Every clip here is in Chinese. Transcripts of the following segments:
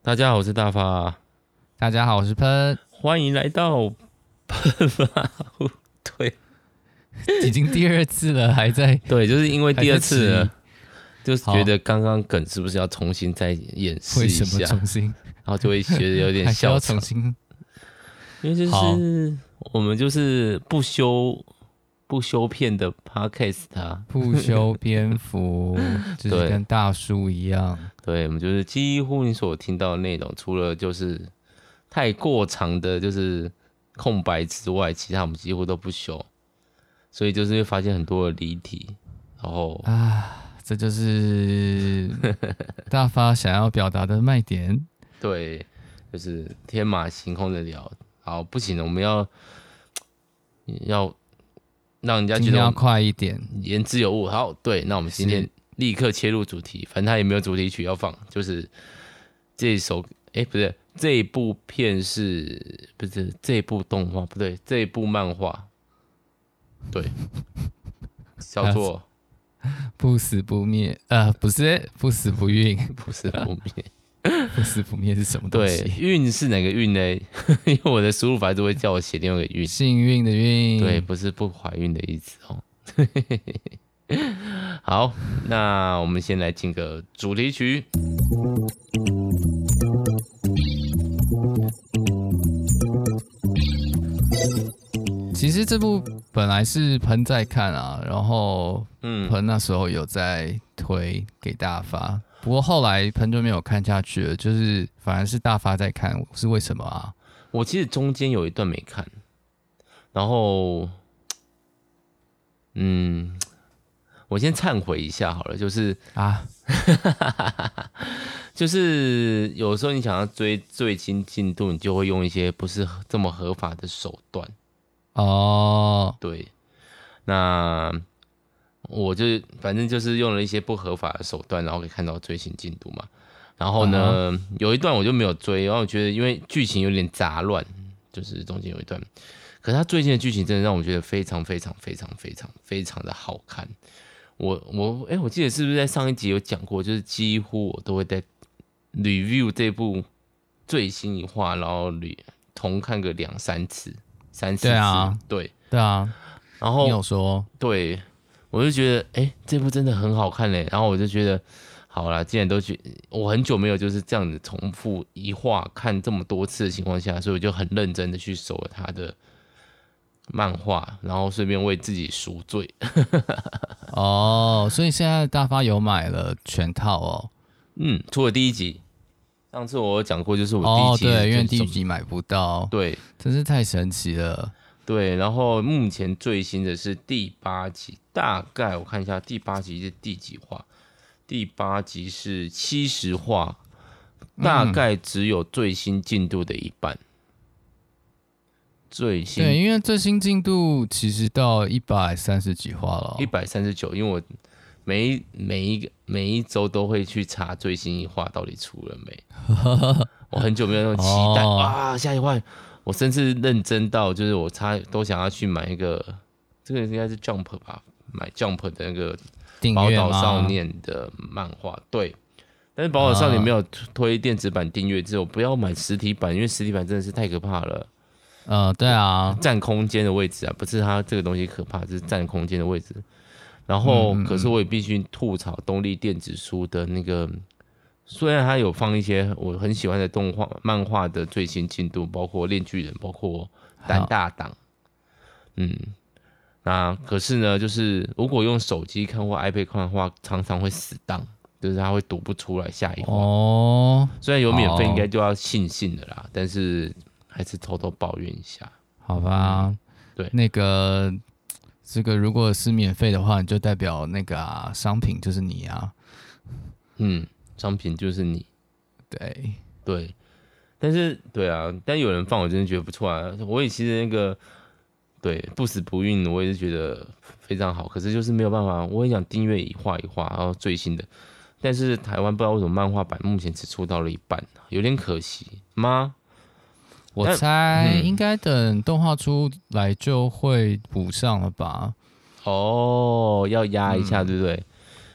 大家好，我是大发。大家好，我是喷。欢迎来到喷发互对，已经第二次了，还在 对，就是因为第二次了，就是觉得刚刚梗是不是要重新再演示一下？为什么重新？然后就会觉得有点 笑场。因为就是我们就是不修不修片的 podcast 啊，不修边幅，就是跟大叔一样。对，我们就是几乎你所听到的内容，除了就是太过长的，就是空白之外，其他我们几乎都不修。所以就是会发现很多的离题，然后啊，这就是大发想要表达的卖点。对，就是天马行空的聊。好，不行了，我们要要让人家觉得要快一点，言之有物。好，对，那我们今天立刻切入主题。反正他也没有主题曲要放，就是这首，哎，不对，这一部片是不是这一部动画？不对，这一部漫画，对，叫做不死不灭。呃，不是，不死不运，不死不灭。不死不灭是什么东西？对，运是哪个运呢？因为我的输入法都会叫我写另外一个运，幸运的运。对，不是不怀孕的意思哦。好，那我们先来进个主题曲。其实这部本来是喷在看啊，然后嗯，喷那时候有在推给大家发。不过后来喷就没有看下去了，就是反而是大发在看，是为什么啊？我其实中间有一段没看，然后，嗯，我先忏悔一下好了，就是啊，就是有时候你想要追最新进度，你就会用一些不是这么合法的手段。哦，对，那。我就反正就是用了一些不合法的手段，然后可以看到最新进度嘛。然后呢，uh huh. 有一段我就没有追，然后我觉得因为剧情有点杂乱，就是中间有一段。可是他最近的剧情真的让我觉得非常非常非常非常非常的好看。我我哎、欸，我记得是不是在上一集有讲过，就是几乎我都会在 review 这部最新一话，然后同看个两三次、三四次。对啊，对对啊。然后你有说对。我就觉得，哎、欸，这部真的很好看嘞。然后我就觉得，好啦，既然都去，我很久没有就是这样子重复一话看这么多次的情况下，所以我就很认真的去搜了他的漫画，然后顺便为自己赎罪。哦，所以现在大发有买了全套哦。嗯，除了第一集，上次我有讲过，就是我第一集、哦，对，因为第一集买不到，对，真是太神奇了。对，然后目前最新的是第八集，大概我看一下第八集是第几话？第八集是七十话，大概只有最新进度的一半。嗯、最新对，因为最新进度其实到一百三十几话了，一百三十九。因为我每一每一个每一周都会去查最新一话到底出了没，我很久没有那种期待、哦、啊，下一话。我甚至认真到，就是我差都想要去买一个，这个应该是 Jump 吧，买 Jump 的那个《宝岛少年》的漫画。对，但是《宝岛少年》没有推电子版订阅之后，不要买实体版，因为实体版真的是太可怕了。呃，对啊，占空间的位置啊，不是它这个东西可怕，是占空间的位置。然后，可是我也必须吐槽东立电子书的那个。虽然他有放一些我很喜欢的动画、漫画的最新进度，包括《链巨人》，包括《胆大党》。嗯，那可是呢，就是如果用手机看或 iPad 看的话，常常会死档，就是它会读不出来下一话。哦，虽然有免费，应该就要庆幸的啦，但是还是偷偷抱怨一下，好吧？嗯、对，那个这个如果是免费的话，你就代表那个啊，商品就是你啊。嗯。商品就是你，对对，但是对啊，但有人放，我真的觉得不错啊。我也其实那个对不死不运，我也是觉得非常好。可是就是没有办法，我也想订阅一画一画，然后最新的。但是台湾不知道为什么漫画版目前只出到了一半，有点可惜吗？我猜应该等动画出来就会补上了吧。哦，要压一下，嗯、对不对？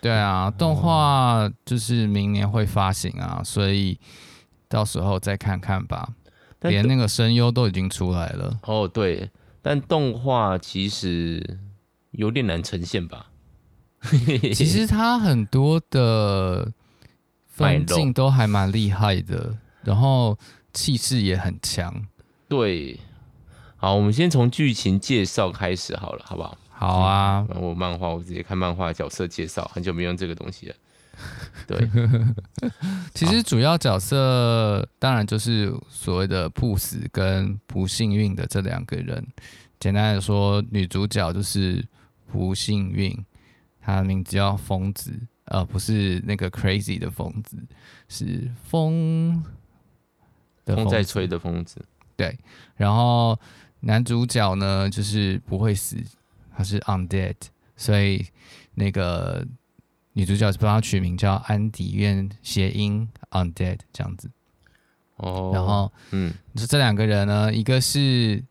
对啊，动画就是明年会发行啊，所以到时候再看看吧。连那个声优都已经出来了。哦，对，但动画其实有点难呈现吧？其实它很多的分镜都还蛮厉害的，然后气势也很强。对，好，我们先从剧情介绍开始好了，好不好？好啊，我漫画我直接看漫画角色介绍，很久没用这个东西了。对，其实主要角色当然就是所谓的不死跟不幸运的这两个人。简单的说，女主角就是不幸运。她的名字叫疯子，呃，不是那个 crazy 的疯子，是风的风在吹的疯子。对，然后男主角呢，就是不会死，他是 undead，所以那个女主角是帮他取名叫安迪，愿谐音 undead 这样子。哦，然后，嗯，你说这两个人呢，一个是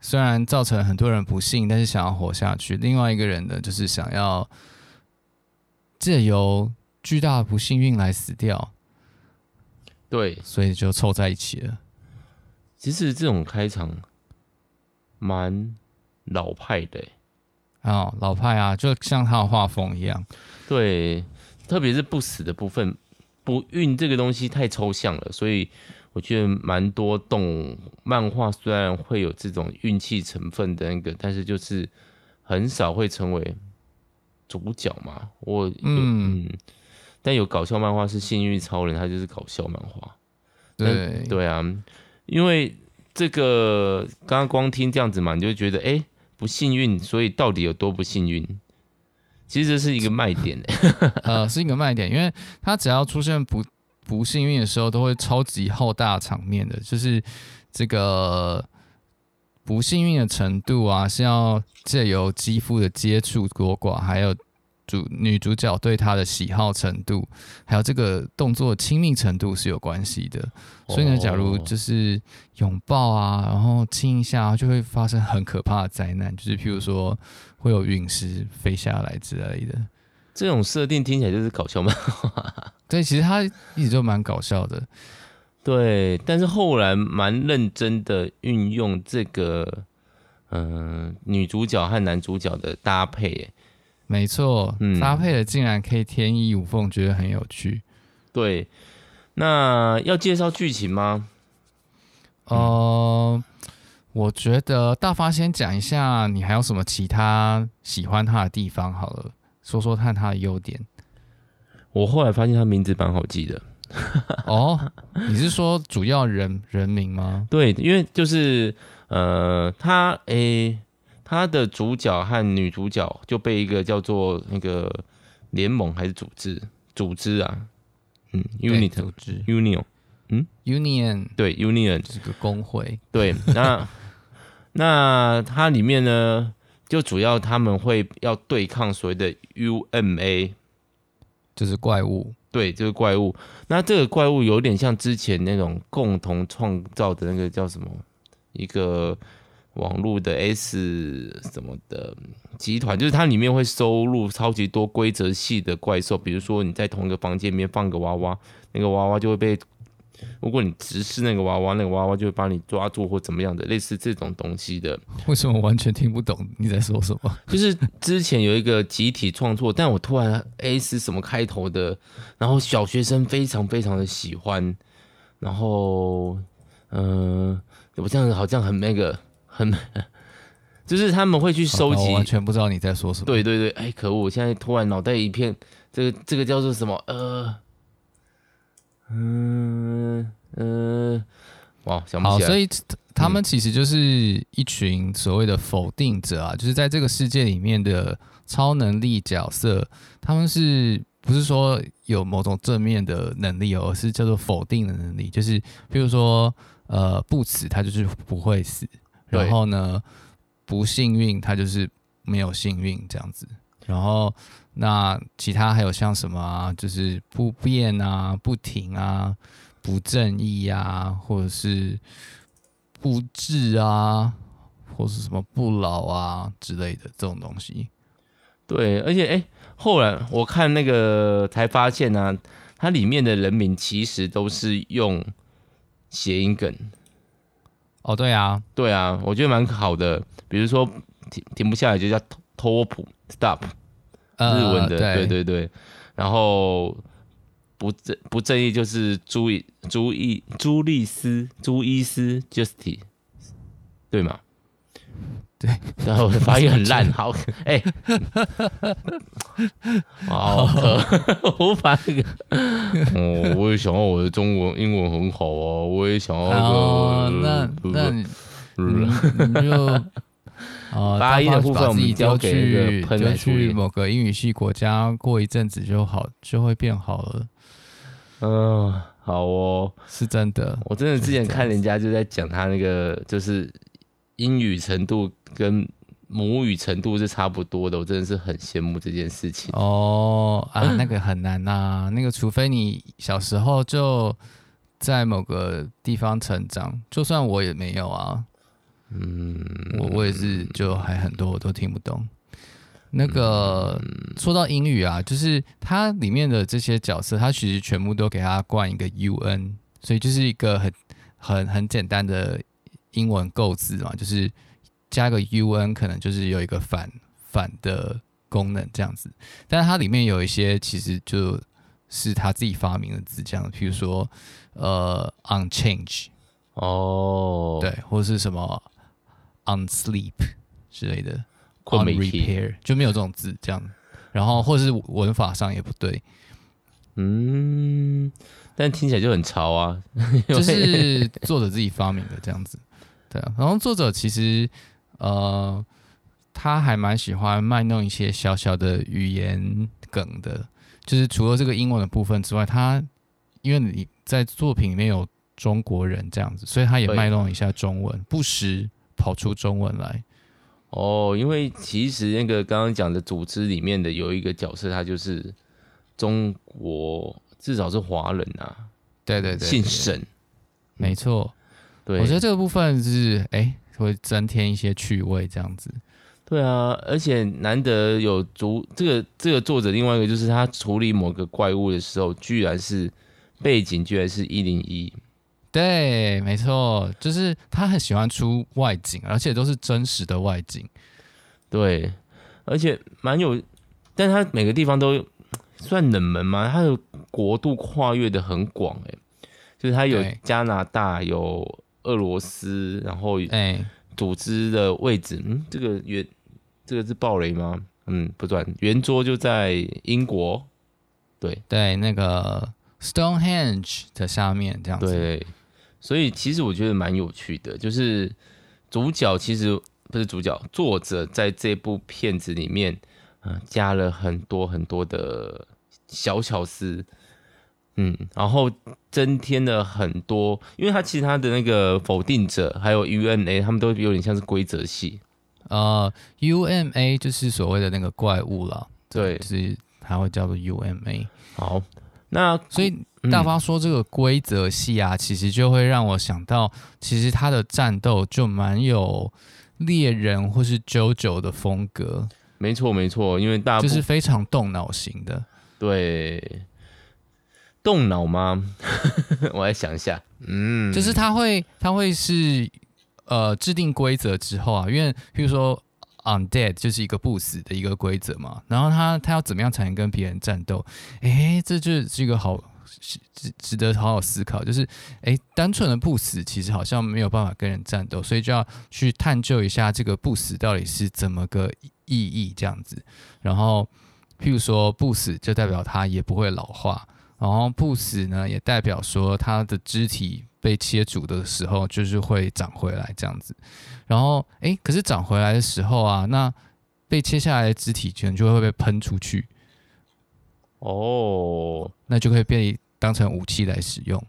虽然造成很多人不幸，但是想要活下去；另外一个人呢，就是想要。借由巨大的不幸运来死掉，对，所以就凑在一起了。其实这种开场蛮老派的，哦，老派啊，就像他的画风一样。对，特别是不死的部分，不运这个东西太抽象了，所以我觉得蛮多动漫画虽然会有这种运气成分的那个，但是就是很少会成为。主角嘛，我嗯，嗯，但有搞笑漫画是《幸运超人》，他就是搞笑漫画。对对啊，因为这个刚刚光听这样子嘛，你就觉得哎、欸、不幸运，所以到底有多不幸运？其实这是一个卖点 呃，是一个卖点，因为他只要出现不不幸运的时候，都会超级浩大场面的，就是这个。不幸运的程度啊，是要借由肌肤的接触多寡，还有主女主角对他的喜好程度，还有这个动作亲密程度是有关系的。所以呢，假如就是拥抱啊，然后亲一下，就会发生很可怕的灾难，就是譬如说会有陨石飞下来之类的。这种设定听起来就是搞笑漫画。对，其实他一直都蛮搞笑的。对，但是后来蛮认真的运用这个，嗯、呃，女主角和男主角的搭配，没错，嗯，搭配的竟然可以天衣无缝，觉得很有趣。对，那要介绍剧情吗？呃，我觉得大发先讲一下，你还有什么其他喜欢他的地方？好了，说说看他的优点。我后来发现他名字蛮好记的。哦，你是说主要人人名吗？对，因为就是呃，他诶、欸，他的主角和女主角就被一个叫做那个联盟还是组织？组织啊，嗯，unit 组织。union，嗯，union。对 union 是个工会，对，那 那它里面呢，就主要他们会要对抗所谓的 UMA，就是怪物。对，就是怪物，那这个怪物有点像之前那种共同创造的那个叫什么？一个网络的 S 什么的集团，就是它里面会收录超级多规则系的怪兽，比如说你在同一个房间里面放个娃娃，那个娃娃就会被。如果你直视那个娃娃，那个娃娃就会把你抓住或怎么样的，类似这种东西的。为什么完全听不懂你在说什么？就是之前有一个集体创作，但我突然是什么开头的，然后小学生非常非常的喜欢，然后嗯、呃，我这样子好像很那个很，就是他们会去收集，完全不知道你在说什么。对对对，哎，可恶！我现在突然脑袋一片，这个这个叫做什么？呃。嗯嗯，哇，想不起来。好，所以他们其实就是一群所谓的否定者啊，嗯、就是在这个世界里面的超能力角色。他们是不是说有某种正面的能力，而是叫做否定的能力？就是比如说，呃，不死他就是不会死，然后呢，不幸运他就是没有幸运这样子，然后。那其他还有像什么啊？就是不变啊、不停啊、不正义啊，或者是不治啊，或是什么不老啊之类的这种东西。对，而且哎、欸，后来我看那个才发现呢、啊，它里面的人名其实都是用谐音梗。哦，对啊，对啊，我觉得蛮好的。比如说停停不下来就叫托普 stop，日文的，对对对。然后不正不正义就是朱伊朱伊朱丽斯朱伊斯 Justice，对吗？对，然后发音很烂，好，哎，好，我发那个，哦，我也想要我的中文英文很好啊，我也想要那个，那那你你就 啊，大一的部分我们交给喷来去某个英语系国家，过一阵子就好，就会变好了。嗯，好哦，是真的，我真的之前看人家就在讲他那个，就是英语程度。跟母语程度是差不多的，我真的是很羡慕这件事情。哦啊，那个很难呐、啊，那个除非你小时候就在某个地方成长，就算我也没有啊。嗯，我我也是，就还很多我都听不懂。那个、嗯、说到英语啊，就是它里面的这些角色，它其实全部都给它冠一个 UN，所以就是一个很很很简单的英文构字嘛，就是。加个 UN 可能就是有一个反反的功能这样子，但是它里面有一些其实就是他自己发明的字，这样，譬如说呃 on change 哦，对，或者是什么 on sleep 之类的，on repair 就没有这种字这样，然后或者是文法上也不对，嗯，但听起来就很潮啊，就是作者自己发明的这样子，对啊，然后作者其实。呃，他还蛮喜欢卖弄一些小小的语言梗的，就是除了这个英文的部分之外，他因为你在作品里面有中国人这样子，所以他也卖弄一下中文，不时跑出中文来。哦，因为其实那个刚刚讲的组织里面的有一个角色，他就是中国，至少是华人啊。对对对，姓沈，没错。对，我觉得这个部分是哎。欸会增添一些趣味，这样子。对啊，而且难得有足这个这个作者，另外一个就是他处理某个怪物的时候，居然是背景，居然是一零一。对，没错，就是他很喜欢出外景，而且都是真实的外景。对，而且蛮有，但他每个地方都算冷门嘛，他的国度跨越的很广，哎，就是他有加拿大有。俄罗斯，然后哎，组织的位置，嗯，这个圆，这个是爆雷吗？嗯，不转，圆桌就在英国，对对，那个 Stonehenge 的下面这样子。对，所以其实我觉得蛮有趣的，就是主角其实不是主角，作者在这部片子里面，嗯，加了很多很多的小巧思。嗯，然后增添了很多，因为他其他的那个否定者还有 UMA，他们都有点像是规则系。呃，UMA 就是所谓的那个怪物了，对，就是它会叫做 UMA。好，那所以大发说这个规则系啊，嗯、其实就会让我想到，其实他的战斗就蛮有猎人或是 JoJo 的风格。没错，没错，因为大就是非常动脑型的，对。动脑吗？我来想一下。嗯，就是他会，他会是呃制定规则之后啊，因为譬如说 undead 就是一个不死的一个规则嘛，然后他他要怎么样才能跟别人战斗？哎，这就是一个好值值得好好思考。就是哎，单纯的不死其实好像没有办法跟人战斗，所以就要去探究一下这个不死到底是怎么个意义这样子。然后譬如说不死就代表他也不会老化。然后不死呢，也代表说它的肢体被切除的时候，就是会长回来这样子。然后，哎，可是长回来的时候啊，那被切下来的肢体可能就会被喷出去。哦，那就可以被当成武器来使用。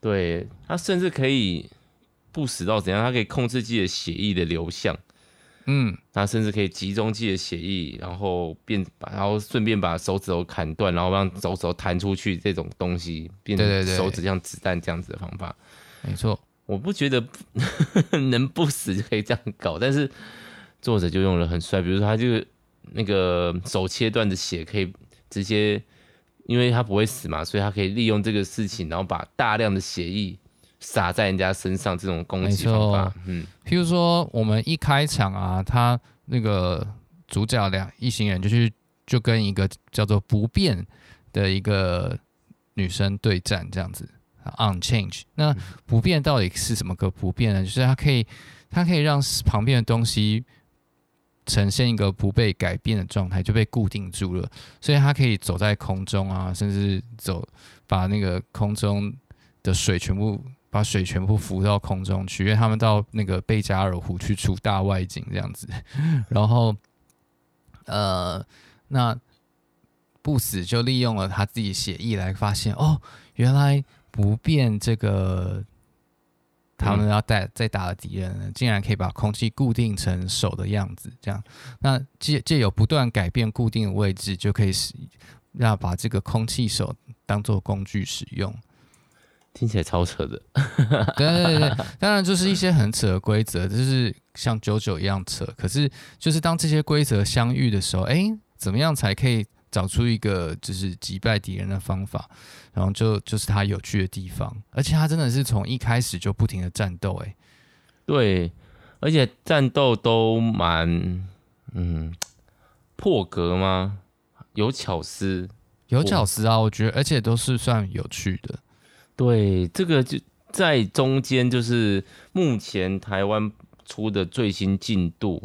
对，它甚至可以不死到怎样？它可以控制自己的血液的流向。嗯，他甚至可以集中自己的血液，然后变把，然后顺便把手指头砍断，然后让手指头弹出去，这种东西变成手指像子弹这样子的方法。没错，我不觉得 能不死就可以这样搞，但是作者就用了很帅，比如说他就那个手切断的血可以直接，因为他不会死嘛，所以他可以利用这个事情，然后把大量的血液撒在人家身上这种攻击方法。嗯，譬如说我们一开场啊，他那个主角两一行人就去就跟一个叫做不变的一个女生对战，这样子。Unchange，那不变到底是什么个不变呢？就是它可以，它可以让旁边的东西呈现一个不被改变的状态，就被固定住了。所以它可以走在空中啊，甚至走把那个空中的水全部把水全部浮到空中去，因为他们到那个贝加尔湖去出大外景这样子。然后，呃，那不死就利用了他自己写意来发现，哦，原来。不变这个，他们要带再打的敌人，嗯，竟然可以把空气固定成手的样子，这样，那借借有不断改变固定的位置，就可以使让把这个空气手当做工具使用。听起来超扯的。对 对对，当然就是一些很扯的规则，就是像九九一样扯。可是就是当这些规则相遇的时候，哎，怎么样才可以？找出一个就是击败敌人的方法，然后就就是他有趣的地方，而且他真的是从一开始就不停的战斗，哎，对，而且战斗都蛮嗯破格吗？有巧思，有巧思啊，我觉得，而且都是算有趣的。对，这个就在中间，就是目前台湾出的最新进度，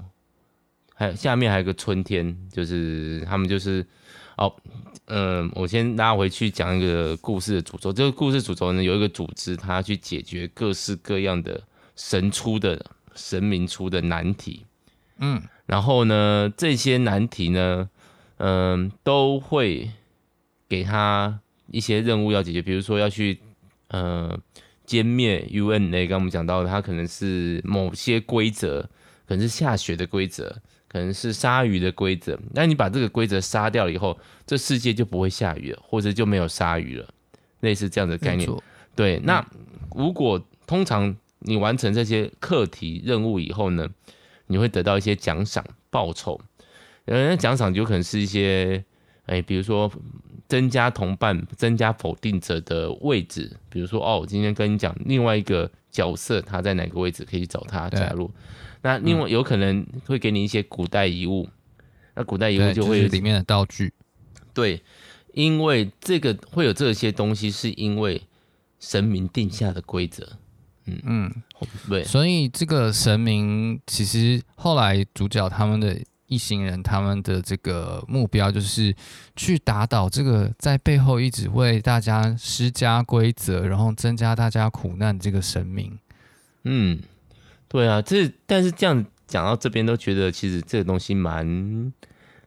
还有下面还有个春天，就是他们就是。哦，嗯，我先拉回去讲一个故事的主轴。这个故事主轴呢，有一个组织，它去解决各式各样的神出的神明出的难题。嗯，然后呢，这些难题呢，嗯，都会给他一些任务要解决，比如说要去，呃，歼灭 UNA。刚刚我们讲到的，它可能是某些规则，可能是下雪的规则。可能是鲨鱼的规则，那你把这个规则杀掉了以后，这世界就不会下雨了，或者就没有鲨鱼了，类似这样的概念。对，那如果通常你完成这些课题任务以后呢，你会得到一些奖赏报酬。呃，奖赏有可能是一些，哎，比如说增加同伴、增加否定者的位置，比如说哦，我今天跟你讲另外一个角色他在哪个位置，可以找他加入。那另外有可能会给你一些古代遗物，嗯、那古代遗物就会有、就是、里面的道具。对，因为这个会有这些东西，是因为神明定下的规则。嗯嗯，对。所以这个神明其实后来主角他们的一行人，他们的这个目标就是去打倒这个在背后一直为大家施加规则，然后增加大家苦难这个神明。嗯。对啊，这但是这样讲到这边都觉得其实这个东西蛮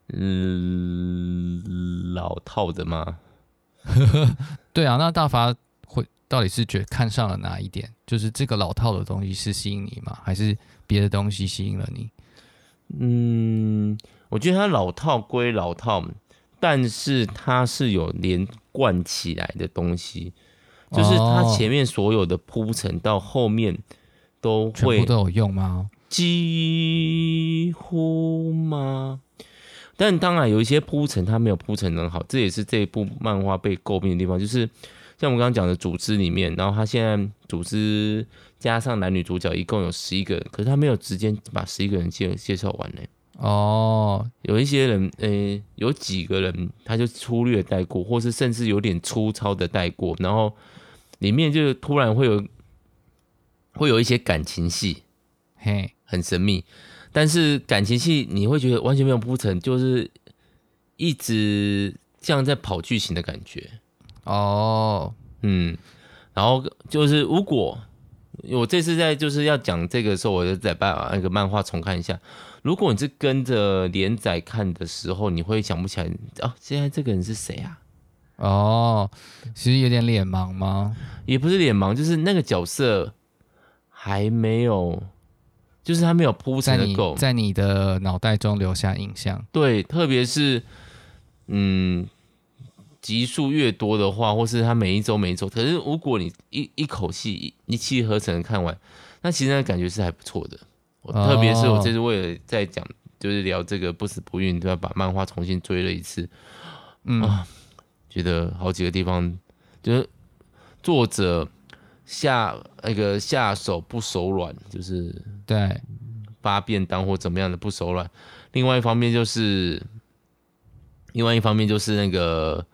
嗯老套的嘛。对啊，那大法会到底是觉看上了哪一点？就是这个老套的东西是吸引你吗？还是别的东西吸引了你？嗯，我觉得它老套归老套，但是它是有连贯起来的东西，就是它前面所有的铺陈到后面。都会都有用吗？几乎吗？但当然有一些铺陈，它没有铺陈很好，这也是这一部漫画被诟病的地方。就是像我们刚刚讲的组织里面，然后他现在组织加上男女主角一共有十一个人，可是他没有直接把十一个人介介绍完呢。哦，有一些人，呃、欸，有几个人他就粗略带过，或是甚至有点粗糙的带过，然后里面就突然会有。会有一些感情戏，嘿，很神秘。但是感情戏你会觉得完全没有铺陈，就是一直像在跑剧情的感觉。哦，嗯，然后就是如果我这次在就是要讲这个的时候，我就再把那个漫画重看一下。如果你是跟着连载看的时候，你会想不起来哦，现在这个人是谁啊？哦，其实有点脸盲吗？也不是脸盲，就是那个角色。还没有，就是他没有铺陈你够，在你的脑袋中留下印象。对，特别是，嗯，集数越多的话，或是他每一周每一周，可是如果你一一口气一一气呵成看完，那其实那感觉是还不错的。我特别是我这次为了在讲，就是聊这个不死不孕，都要把漫画重新追了一次。嗯，啊，觉得好几个地方，就是作者。下那个下手不手软，就是对发便当或怎么样的不手软。另外一方面就是，另外一方面就是那个。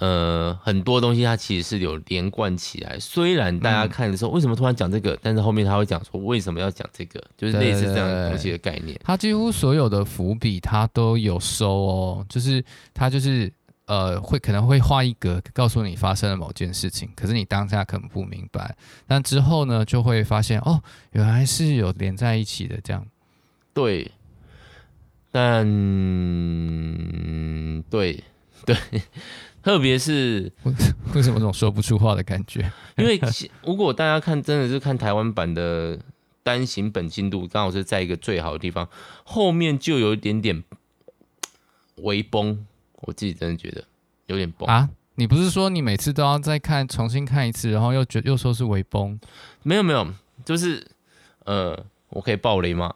呃，很多东西它其实是有连贯起来。虽然大家看的时候，为什么突然讲这个？嗯、但是后面他会讲说为什么要讲这个，就是类似这样的东西的概念。他几乎所有的伏笔他都有收哦，就是他就是呃会可能会画一格告诉你发生了某件事情，可是你当下可能不明白，但之后呢就会发现哦，原来是有连在一起的这样。对，但对 对。特别是 为什么这种说不出话的感觉？因为如果大家看，真的是看台湾版的单行本进度，刚好是在一个最好的地方，后面就有一点点微崩。我自己真的觉得有点崩啊！你不是说你每次都要再看，重新看一次，然后又觉又说是微崩？没有没有，就是呃，我可以爆雷吗？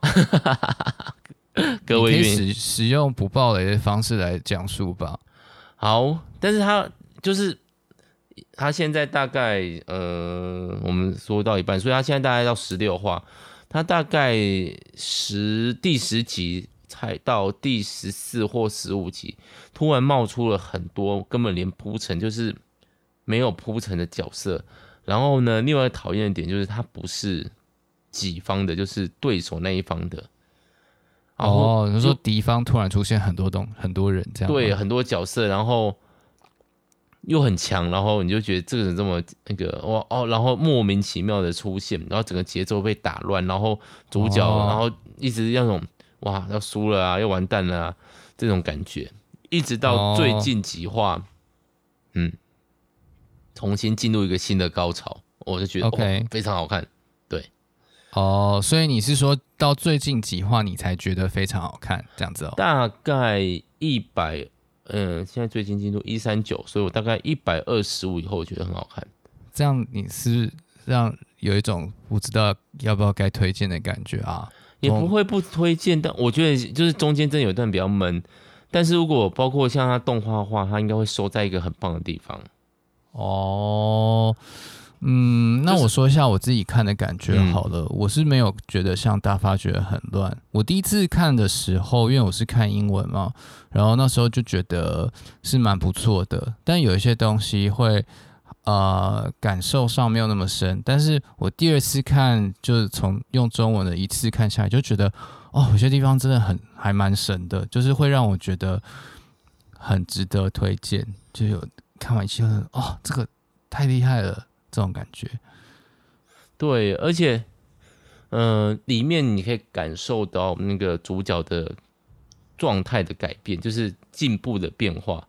各位可以使使用不爆雷的方式来讲述吧。好，但是他就是他现在大概呃，我们说到一半，所以他现在大概到十六话，他大概十第十集才到第十四或十五集，突然冒出了很多根本连铺陈就是没有铺陈的角色，然后呢，另外讨厌的点就是他不是己方的，就是对手那一方的。哦，你说敌方突然出现很多东很多人这样，对，很多角色，然后又很强，然后你就觉得这个人这么那个哇哦，然后莫名其妙的出现，然后整个节奏被打乱，然后主角，哦、然后一直那种哇要输了啊，要完蛋了啊，这种感觉，一直到最近几话，哦、嗯，重新进入一个新的高潮，我就觉得 OK、哦、非常好看。哦，所以你是说到最近几话你才觉得非常好看这样子哦？大概一百，嗯，现在最近进度一三九，所以我大概一百二十五以后我觉得很好看。这样你是让有一种不知道要不要该推荐的感觉啊？也不会不推荐，但我觉得就是中间真的有一段比较闷。但是如果包括像它动画化，它应该会收在一个很棒的地方。哦。嗯，那我说一下我自己看的感觉好了。我是没有觉得像大发觉得很乱。我第一次看的时候，因为我是看英文嘛，然后那时候就觉得是蛮不错的。但有一些东西会呃感受上没有那么深。但是我第二次看，就是从用中文的一次看下来，就觉得哦，有些地方真的很还蛮神的，就是会让我觉得很值得推荐。就有看完一期后，哦，这个太厉害了。这种感觉，对，而且，嗯、呃，里面你可以感受到那个主角的状态的改变，就是进步的变化。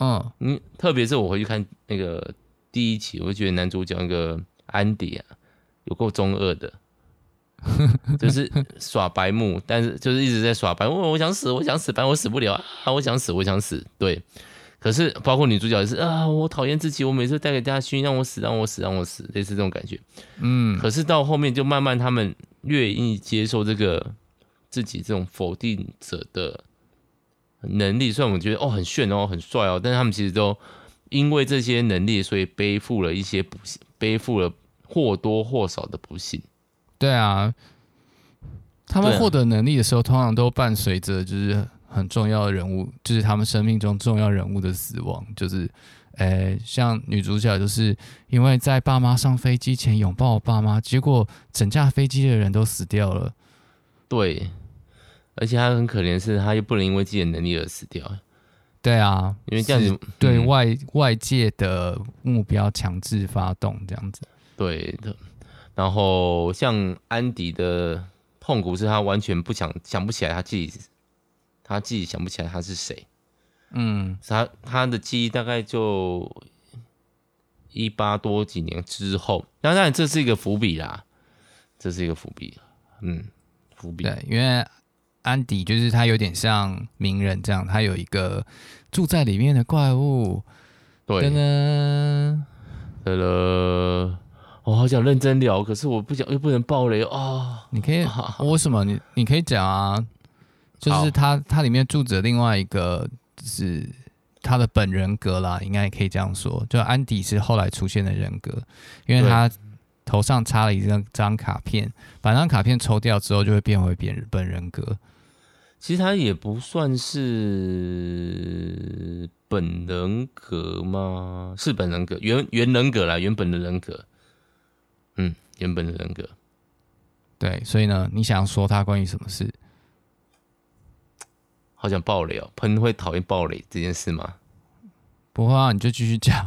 嗯，你特别是我回去看那个第一期，我就觉得男主角那个安迪啊，有够中二的，就是耍白目，但是就是一直在耍白目。我想死，我想死，反正我死不了啊！我想死，我想死，对。可是，包括女主角也是啊，我讨厌自己，我每次带给大家熏，让我死，让我死，让我死，类似这种感觉。嗯，可是到后面就慢慢他们越愿意接受这个自己这种否定者的能力，虽然我们觉得哦很炫哦很帅哦，但是他们其实都因为这些能力，所以背负了一些不幸，背负了或多或少的不幸。对啊，他们获得能力的时候，通常都伴随着就是。很重要的人物，就是他们生命中重要人物的死亡，就是，诶、欸，像女主角，就是因为在爸妈上飞机前拥抱爸妈，结果整架飞机的人都死掉了。对，而且他很可怜，是他又不能因为自己的能力而死掉。对啊，因为这样子对外、嗯、外界的目标强制发动这样子。对的，然后像安迪的痛苦是他完全不想想不起来他自己。他自己想不起来他是谁，嗯，他他的记忆大概就一八多几年之后，当然这是一个伏笔啦，这是一个伏笔，嗯，伏笔。对，因为安迪就是他有点像名人这样，他有一个住在里面的怪物。对呢，对了，我好想认真聊，可是我不想又不能爆雷啊、哦。你可以，为什么？你你可以讲啊。就是他，他里面住着另外一个，就是他的本人格啦，应该也可以这样说。就安迪是后来出现的人格，因为他头上插了一张张卡片，把那张卡片抽掉之后，就会变回本本人格。其实他也不算是本人格吗？是本人格，原原人格啦，原本的人格。嗯，原本的人格。对，所以呢，你想要说他关于什么事？好想爆雷哦！喷会讨厌爆雷这件事吗？不会啊，你就继续讲。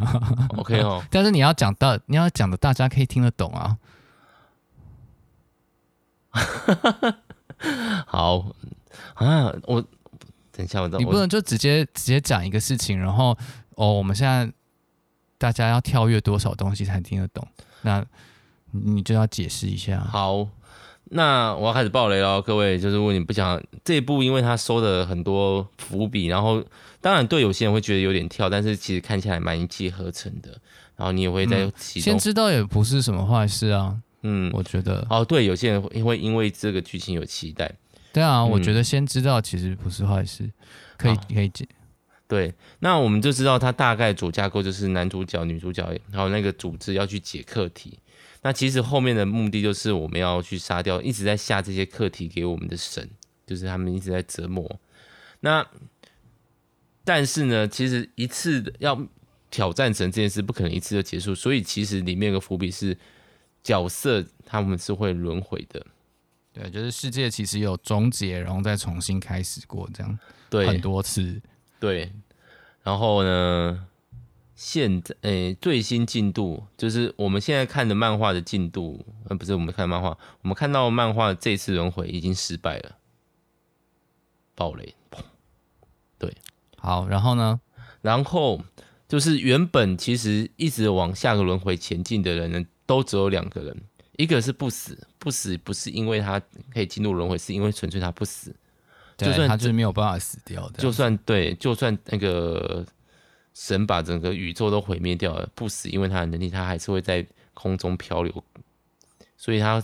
OK 哦，但是你要讲到你要讲的，大家可以听得懂啊。好啊，我等一下我，你不能就直接直接讲一个事情，然后哦，我们现在大家要跳跃多少东西才听得懂？那你就要解释一下。好。那我要开始爆雷了，各位，就是如果你不想这一部，因为他收的很多伏笔，然后当然对有些人会觉得有点跳，但是其实看起来蛮一气呵成的，然后你也会在其中、嗯、先知道也不是什么坏事啊，嗯，我觉得。哦，对，有些人会因为这个剧情有期待，对啊，嗯、我觉得先知道其实不是坏事，可以可以解，对，那我们就知道它大概主架构就是男主角、女主角然后那个组织要去解课题。那其实后面的目的就是我们要去杀掉一直在下这些课题给我们的神，就是他们一直在折磨。那但是呢，其实一次要挑战神这件事不可能一次就结束，所以其实里面有个伏笔是角色他们是会轮回的。对，就是世界其实有终结，然后再重新开始过这样，对，很多次。对，然后呢？现在诶、欸，最新进度就是我们现在看的漫画的进度，呃，不是我们看漫画，我们看到漫画这次轮回已经失败了，暴雷，对，好，然后呢？然后就是原本其实一直往下个轮回前进的人呢，都只有两个人，一个是不死，不死不是因为他可以进入轮回，是因为纯粹他不死，就算他就是没有办法死掉的，就算对，就算那个。神把整个宇宙都毁灭掉了，不死，因为他的能力，他还是会在空中漂流。所以他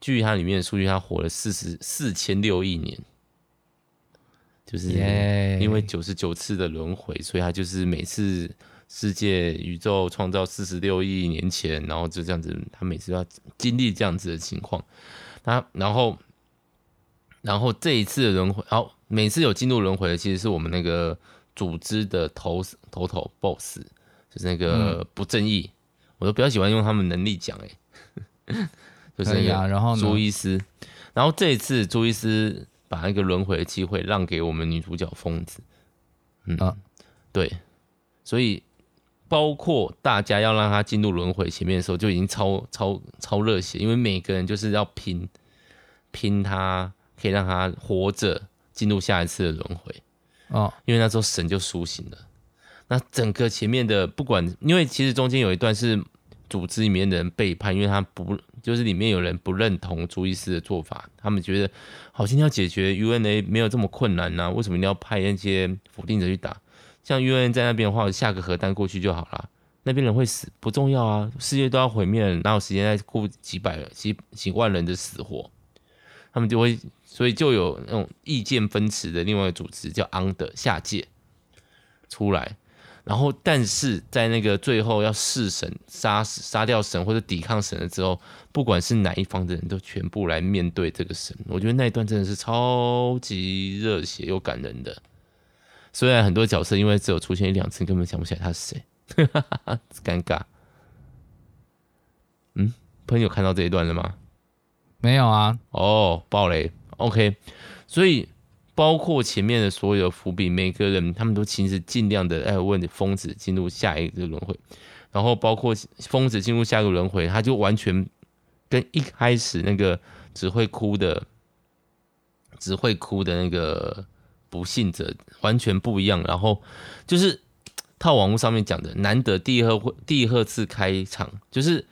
据他里面的数据，他活了四十四千六亿年，就是因为九十九次的轮回，所以他就是每次世界宇宙创造四十六亿年前，然后就这样子，他每次都要经历这样子的情况。他然后然后这一次的轮回，然后每次有进入轮回的，其实是我们那个。组织的头头头 boss 就是那个不正义，嗯、我都比较喜欢用他们能力讲哎，就是那个然后朱医师，然后这一次朱医师把那个轮回的机会让给我们女主角疯子，嗯，啊、对，所以包括大家要让他进入轮回前面的时候就已经超超超热血，因为每个人就是要拼拼他可以让他活着进入下一次的轮回。哦，因为那时候神就苏醒了。那整个前面的不管，因为其实中间有一段是组织里面的人背叛，因为他不就是里面有人不认同朱医师的做法，他们觉得好像要解决 UNA 没有这么困难呐、为什么你要派那些否定者去打？像 U N 在那边的话，下个核弹过去就好了，那边人会死不重要啊，世界都要毁灭了，哪有时间再顾几百几几万人的死活？他们就会。所以就有那种意见分歧的另外一个组织叫安德下界出来，然后但是在那个最后要弑神杀杀掉神或者抵抗神了之后，不管是哪一方的人都全部来面对这个神。我觉得那一段真的是超级热血又感人的。虽然很多角色因为只有出现一两次，根本想不起来他是谁，尴尬。嗯，朋友看到这一段了吗？没有啊。哦，爆雷。OK，所以包括前面的所有伏笔，每个人他们都其实尽量的哎问疯子进入下一个轮回，然后包括疯子进入下一个轮回，他就完全跟一开始那个只会哭的只会哭的那个不幸者完全不一样。然后就是套网络上面讲的，难得第二会第二次开场，就是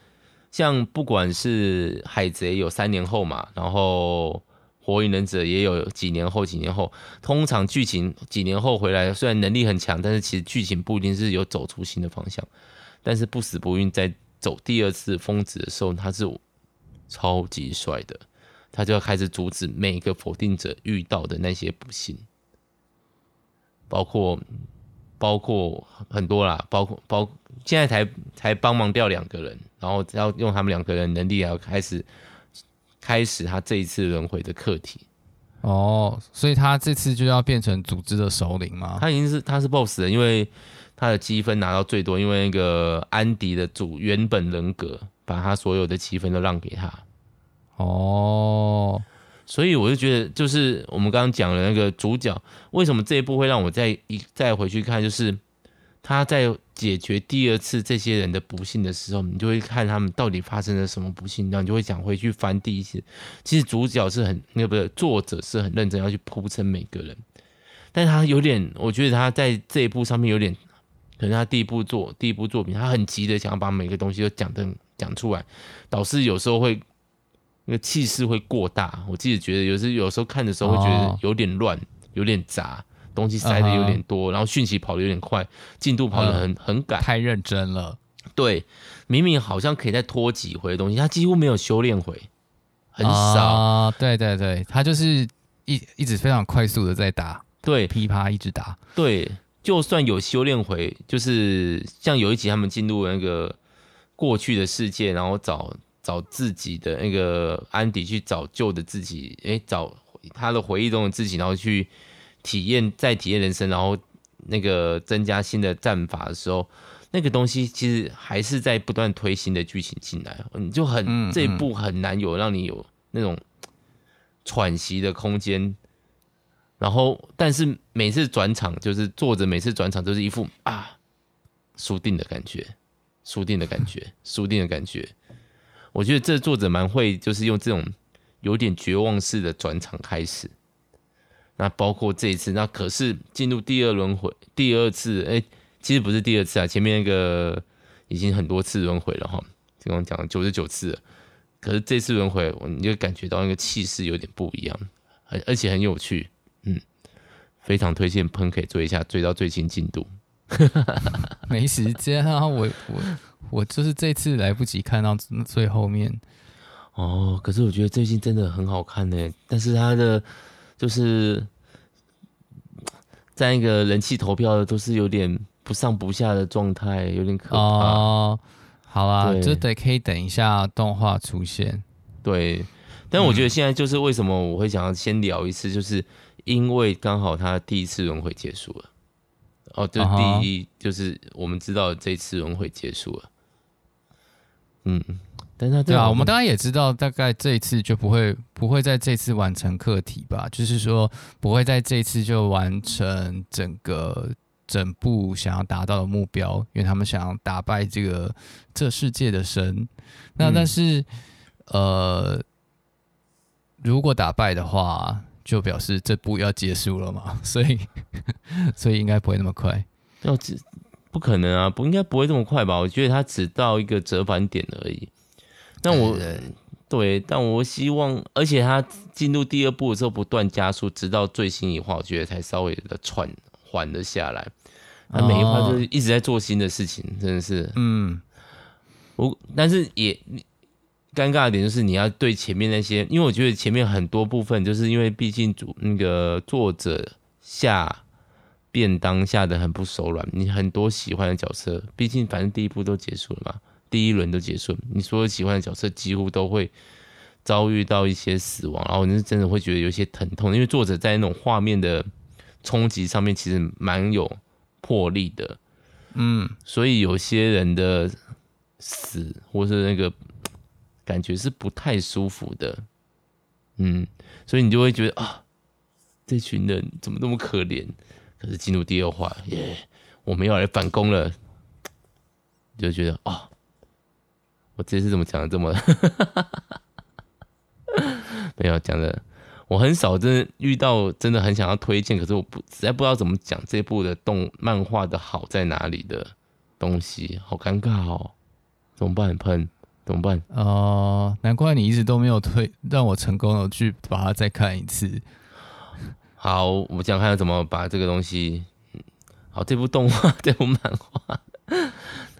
像不管是海贼有三年后嘛，然后。火影忍者也有几年后，几年后，通常剧情几年后回来，虽然能力很强，但是其实剧情不一定是有走出新的方向。但是不死不运在走第二次疯子的时候，他是超级帅的，他就要开始阻止每一个否定者遇到的那些不幸，包括包括很多啦，包括包现在才才帮忙掉两个人，然后要用他们两个人能力来开始开始他这一次轮回的课题。哦，所以他这次就要变成组织的首领吗？他已经是他是 boss 了，因为他的积分拿到最多，因为那个安迪的主原本人格把他所有的积分都让给他。哦。所以我就觉得，就是我们刚刚讲的那个主角，为什么这一部会让我再一再回去看，就是他在解决第二次这些人的不幸的时候，你就会看他们到底发生了什么不幸，然后你就会想回去翻第一次。其实主角是很那个不是作者是很认真要去铺陈每个人，但他有点，我觉得他在这一部上面有点，可能他第一部作第一部作品，他很急的想要把每个东西都讲的讲出来，导致有时候会。那个气势会过大，我自己觉得有时有时候看的时候会觉得有点乱，有点杂，东西塞的有点多，然后讯息跑的有点快，进度跑的很很赶，太认真了。对，明明好像可以再拖几回的东西，他几乎没有修炼回，很少。啊，对对对，他就是一一直非常快速的在打，对，噼啪一直打。对，就算有修炼回，就是像有一集他们进入那个过去的世界，然后找。找自己的那个安迪去找旧的自己，诶，找他的回忆中的自己，然后去体验在体验人生，然后那个增加新的战法的时候，那个东西其实还是在不断推新的剧情进来，你就很嗯嗯这一部很难有让你有那种喘息的空间。然后，但是每次转场就是作者每次转场都是一副啊输定的感觉，输定的感觉，输定的感觉。我觉得这作者蛮会，就是用这种有点绝望式的转场开始。那包括这一次，那可是进入第二轮回，第二次，哎，其实不是第二次啊，前面那个已经很多次轮回了哈，刚刚讲了九十九次了。可是这次轮回，你就感觉到那个气势有点不一样，而而且很有趣，嗯，非常推荐喷可以追一下，追到最新进度。没时间啊，我我。我就是这次来不及看到最后面哦，可是我觉得最近真的很好看呢。但是它的就是在那个人气投票的都是有点不上不下的状态，有点可怕。哦，好啊，就得可以等一下动画出现。对，但我觉得现在就是为什么我会想要先聊一次，就是因为刚好他第一次轮回结束了。哦，就第一，就是我们知道这次轮回结束了。嗯，但是对啊，我们当然也知道，大概这一次就不会不会在这次完成课题吧，就是说不会在这一次就完成整个整部想要达到的目标，因为他们想要打败这个这世界的神。那但是、嗯、呃，如果打败的话，就表示这部要结束了嘛，所以 所以应该不会那么快。要只。不可能啊，不应该不会这么快吧？我觉得他只到一个折返点而已。那我对，但我希望，而且他进入第二部的时候不断加速，直到最新一话，我觉得才稍微的喘缓了下来。他每一话就是一直在做新的事情，真的是。嗯，我但是也尴尬的点就是你要对前面那些，因为我觉得前面很多部分就是因为毕竟主那个作者下。便当下的很不手软，你很多喜欢的角色，毕竟反正第一部都结束了嘛，第一轮都结束了，你所有喜欢的角色几乎都会遭遇到一些死亡，然后你是真的会觉得有些疼痛，因为作者在那种画面的冲击上面其实蛮有魄力的，嗯，所以有些人的死或是那个感觉是不太舒服的，嗯，所以你就会觉得啊，这群人怎么那么可怜？可是进入第二话，耶，我们要来反攻了，就觉得哦，我这次怎么讲的这么，没有讲的，我很少真的遇到真的很想要推荐，可是我不实在不知道怎么讲这部的动漫画的好在哪里的东西，好尴尬哦，怎么办？喷怎么办？哦、呃，难怪你一直都没有推，让我成功的去把它再看一次。好，我们讲看要怎么把这个东西。好，这部动画，这部漫画，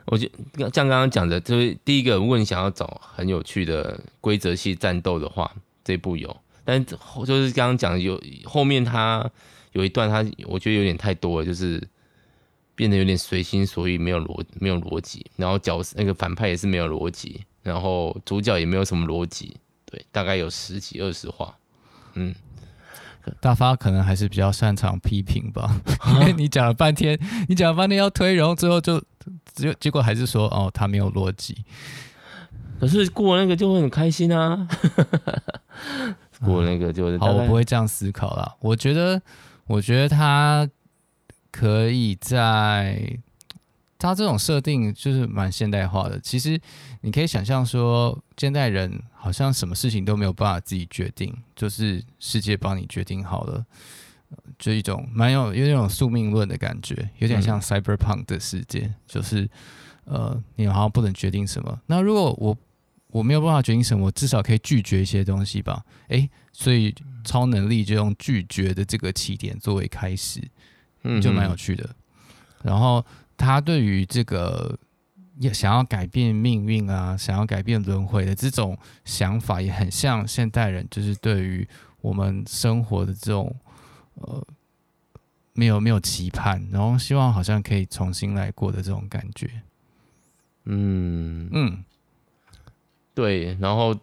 我觉得像刚刚讲的，就是第一个，如果你想要找很有趣的规则系战斗的话，这部有。但就是刚刚讲的有后面它有一段，它我觉得有点太多了，就是变得有点随心所欲，没有逻没有逻辑，然后角色那个反派也是没有逻辑，然后主角也没有什么逻辑，对，大概有十几二十话，嗯，大发可能还是比较擅长批评吧，因 为你讲了半天，你讲了半天要推，然后最后就结结果还是说哦，他没有逻辑，可是过那个就会很开心啊，过那个就是、嗯、好，我不会这样思考啦，我觉得，我觉得他。可以在他这种设定就是蛮现代化的。其实你可以想象说，现代人好像什么事情都没有办法自己决定，就是世界帮你决定好了，就一种蛮有有那种宿命论的感觉，有点像 cyberpunk 的世界，就是呃，你好像不能决定什么。那如果我我没有办法决定什么，我至少可以拒绝一些东西吧？诶，所以超能力就用拒绝的这个起点作为开始。就蛮有趣的，然后他对于这个要想要改变命运啊，想要改变轮回的这种想法，也很像现代人，就是对于我们生活的这种呃没有没有期盼，然后希望好像可以重新来过的这种感觉。嗯嗯，对，然后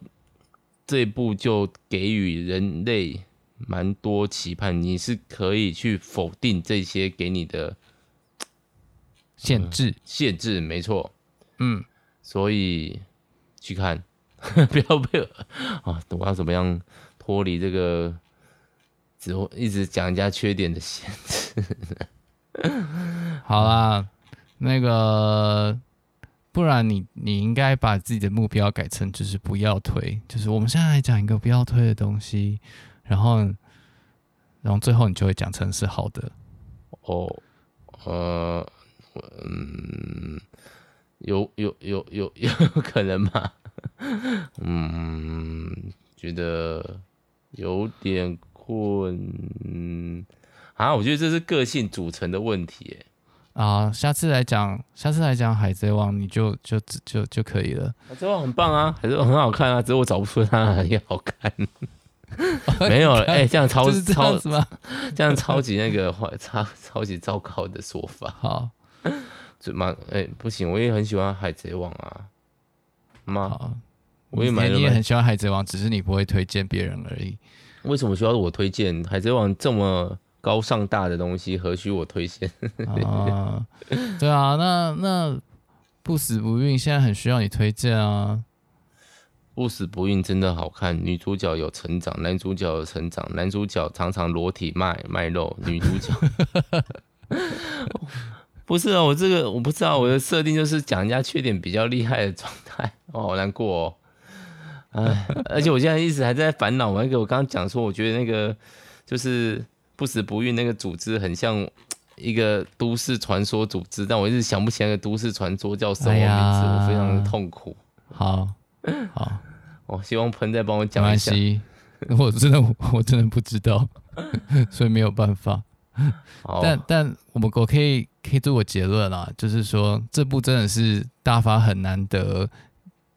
这一部就给予人类。蛮多期盼，你是可以去否定这些给你的限制，嗯、限制没错，嗯，所以去看，不要被啊，我要怎么样脱离这个只会一直讲人家缺点的限制？好啦，那个不然你你应该把自己的目标改成就是不要推，就是我们现在来讲一个不要推的东西。然后，然后最后你就会讲成是好的。哦，呃，嗯，有有有有有可能吗？嗯，觉得有点困。啊，我觉得这是个性组成的问题。啊，下次来讲，下次来讲《海贼王》，你就就就就可以了。海贼王很棒啊，海贼王很好看啊，只是我找不出它哪里好看。没有了，哎、欸，这样超这超什么？这样超级那个坏，超超级糟糕的说法。好，怎么？哎、欸，不行，我也很喜欢海贼王啊。妈，我也买了。你也很喜欢海贼王，只是你不会推荐别人而已。为什么需要我推荐海贼王这么高尚大的东西？何须我推荐？啊，对啊，那那不死不运现在很需要你推荐啊。不死不运真的好看，女主角有成长，男主角有成长，男主角常常裸体卖卖肉，女主角 不是啊，我这个我不知道，我的设定就是讲人家缺点比较厉害的状态，哦，好难过哦，哎，而且我现在一直还在烦恼，我那个我刚刚讲说，我觉得那个就是不死不孕那个组织很像一个都市传说组织，但我一直想不起那个都市传说叫什么名字，哎、我非常的痛苦。好。好，我 希望喷再帮我讲一下。我真的 我真的不知道，所以没有办法。但但我们我可以可以做个结论啦，就是说这部真的是大发很难得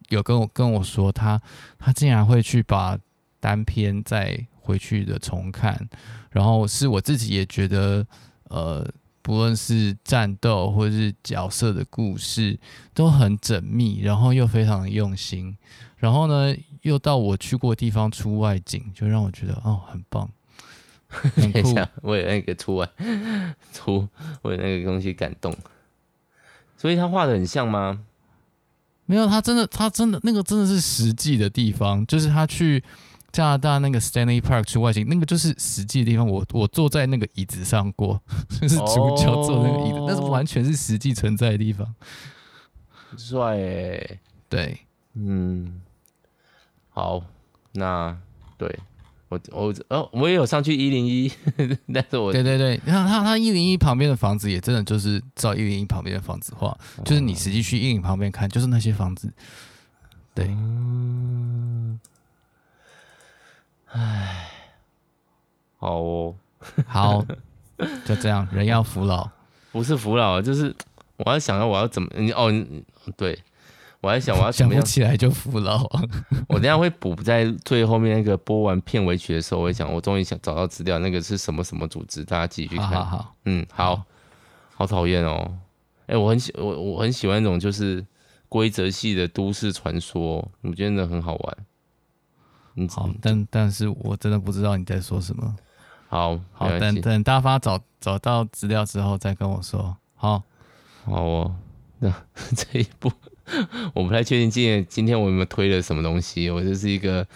有跟我跟我说他他竟然会去把单篇再回去的重看，然后是我自己也觉得呃。不论是战斗或者是角色的故事都很缜密，然后又非常的用心，然后呢，又到我去过的地方出外景，就让我觉得哦，很棒。等一下，为了那个出外 出，为了那个东西感动，所以他画的很像吗？没有，他真的，他真的那个真的是实际的地方，就是他去。加拿大那个 Stanley Park 去外景，那个就是实际的地方。我我坐在那个椅子上过，就是主角坐那个椅子，那、oh. 是完全是实际存在的地方。帅欸，对，嗯，好，那对我我哦，我也有上去一零一，但是我对对对，你看他他一零一旁边的房子也真的就是照一零一旁边的房子画，就是你实际去一零旁边看，就是那些房子，对。嗯唉，好哦，好，就这样，人要服老，不是服老，就是我要想要我要怎么，你哦，对，我还想我要想不起来就服老，我等下会补在最后面那个播完片尾曲的时候，我会讲，我终于想找到资料，那个是什么什么组织，大家继续看，好好好，嗯，好，好讨厌哦！哎、欸，我很喜我我很喜欢那种就是规则系的都市传说，我觉得真的很好玩。嗯，好，但但是我真的不知道你在说什么。好，好，等等大发找找到资料之后再跟我说。好，好哦。那 这一部 我不太确定今天今天我有没有推了什么东西，我就是一个。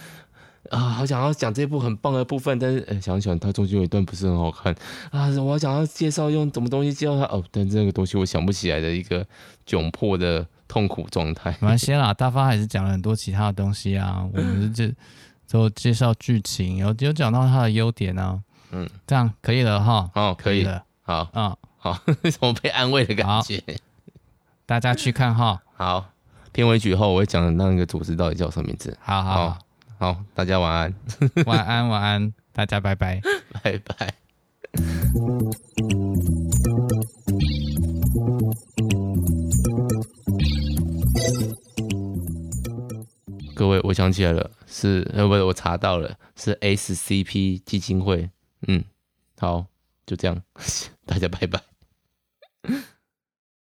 啊，好想要讲这部很棒的部分，但是哎，想想它中间有一段不是很好看。啊，我想要介绍用什么东西介绍它哦，但这个东西我想不起来的一个窘迫的痛苦状态。没关系啦，大发还是讲了很多其他的东西啊，我们就就介绍剧情，然后有讲到它的优点啊，嗯，这样可以了哈，哦，可以。了，好，嗯，好，为什么被安慰的感觉？大家去看哈，好，片尾曲后我会讲那个组织到底叫什么名字，好好。好好，大家晚安。晚安，晚安，大家拜拜，拜拜。各位，我想起来了，是呃，不是，我查到了，是 SCP 基金会。嗯，好，就这样，大家拜拜。